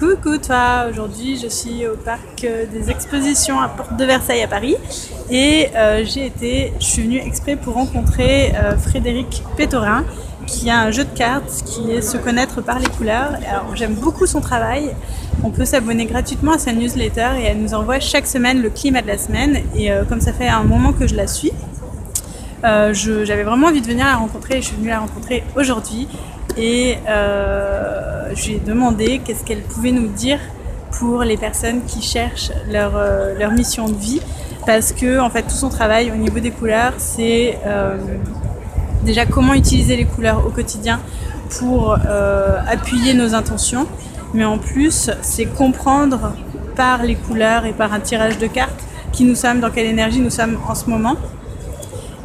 Coucou toi, aujourd'hui je suis au parc euh, des expositions à Porte de Versailles à Paris. Et euh, j'ai été, je suis venue exprès pour rencontrer euh, Frédéric Pétorin qui a un jeu de cartes qui est se connaître par les couleurs. Alors j'aime beaucoup son travail, on peut s'abonner gratuitement à sa newsletter et elle nous envoie chaque semaine le climat de la semaine. Et comme ça fait un moment que je la suis, j'avais vraiment envie de venir la rencontrer et je suis venue la rencontrer aujourd'hui et euh, je lui ai demandé qu'est-ce qu'elle pouvait nous dire pour les personnes qui cherchent leur, euh, leur, mission de vie. Parce que en fait tout son travail au niveau des couleurs c'est euh, déjà comment utiliser les couleurs au quotidien pour appuyer nos intentions. Mais en plus c'est comprendre par les couleurs et par un tirage de cartes qui nous sommes, dans quelle énergie nous sommes en ce moment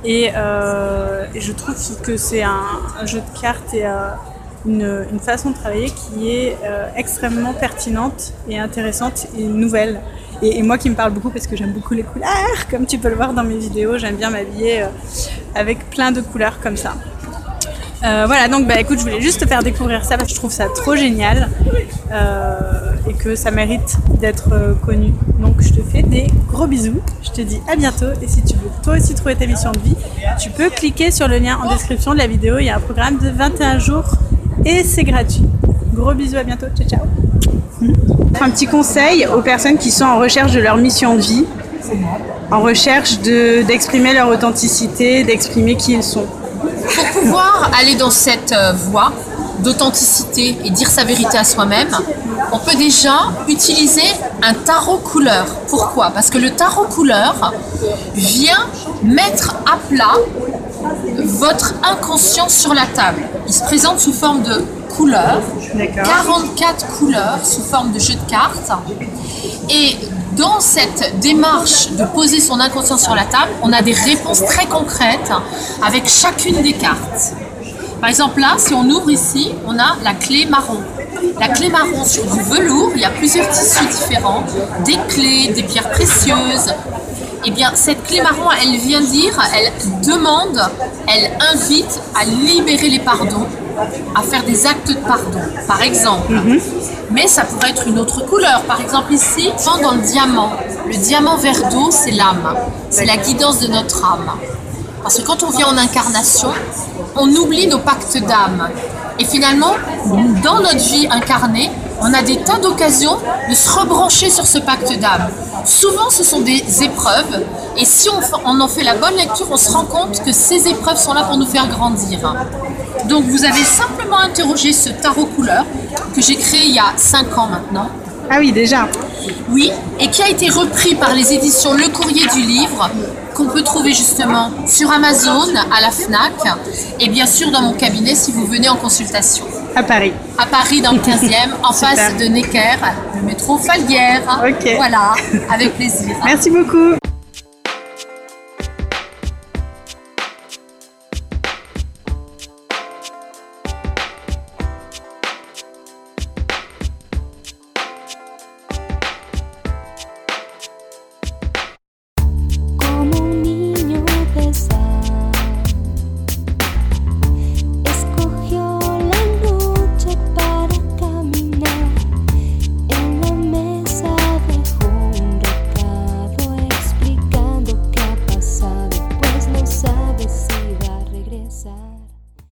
et, euh, je trouve que c'est un, jeu de cartes et euh, une, façon de travailler qui est euh, extrêmement pertinente et intéressante et nouvelle. Et, et, moi qui me parle beaucoup parce que j'aime beaucoup les couleurs, comme tu peux le voir dans mes vidéos, j'aime bien m'habiller avec plein de couleurs comme ça. Euh, voilà, donc bah écoute, je voulais juste te faire découvrir ça parce que je trouve ça trop génial euh, et que ça mérite d'être euh, connu. Donc je te fais des gros bisous, je te dis à bientôt et si tu veux toi aussi trouver ta mission de vie, tu peux cliquer sur le lien en description de la vidéo, il y a un programme de 21 jours et c'est gratuit. Gros bisous, à bientôt, ciao ciao. Un petit conseil aux personnes qui sont en recherche de leur mission de vie, en recherche d'exprimer leur authenticité, d'exprimer qui ils sont. Pour pouvoir aller dans cette euh, voie d'authenticité et dire sa vérité à soi-même, on peut déjà utiliser un tarot couleur. Pourquoi? Parce que le tarot couleur vient mettre à plat votre inconscient sur la table. Il se présente sous forme de couleurs, 44 couleurs sous forme de jeu de cartes. Et dans cette démarche de poser son inconscient sur la table, on a des réponses très concrètes avec chacune des cartes. Par exemple, là, si on ouvre ici, on a la clé marron. La clé marron sur du velours, il y a plusieurs tissus différents, des clés, des pierres précieuses. Eh bien, cette clé marron, elle vient dire, elle demande, elle invite à libérer les pardons, à faire des actes de pardon, par exemple. Mhm. Mais ça pourrait être une autre couleur. Par exemple, ici, dans le diamant. Le diamant vert d'eau, c'est l'âme. C'est la guidance de notre âme. Parce que quand on vient en incarnation, on oublie nos pactes d'âme. Et finalement, dans notre vie incarnée, on a des tas d'occasions de se rebrancher sur ce pacte d'âme. Souvent, ce sont des épreuves, et si on, en fait la bonne lecture, on se rend compte que ces épreuves sont là pour nous faire grandir. Donc vous avez simplement interrogé ce tarot couleur que j'ai créé il y a 5 ans maintenant. Ah oui, déjà Oui, et qui a été repris par les éditions Le Courrier du Livre, qu'on peut trouver justement sur Amazon, à la FNAC, et bien sûr dans mon cabinet si vous venez en consultation. À Paris. À Paris, dans le 15e, en face de Necker, le métro Falguière. Ok. Voilà, avec plaisir. Merci beaucoup.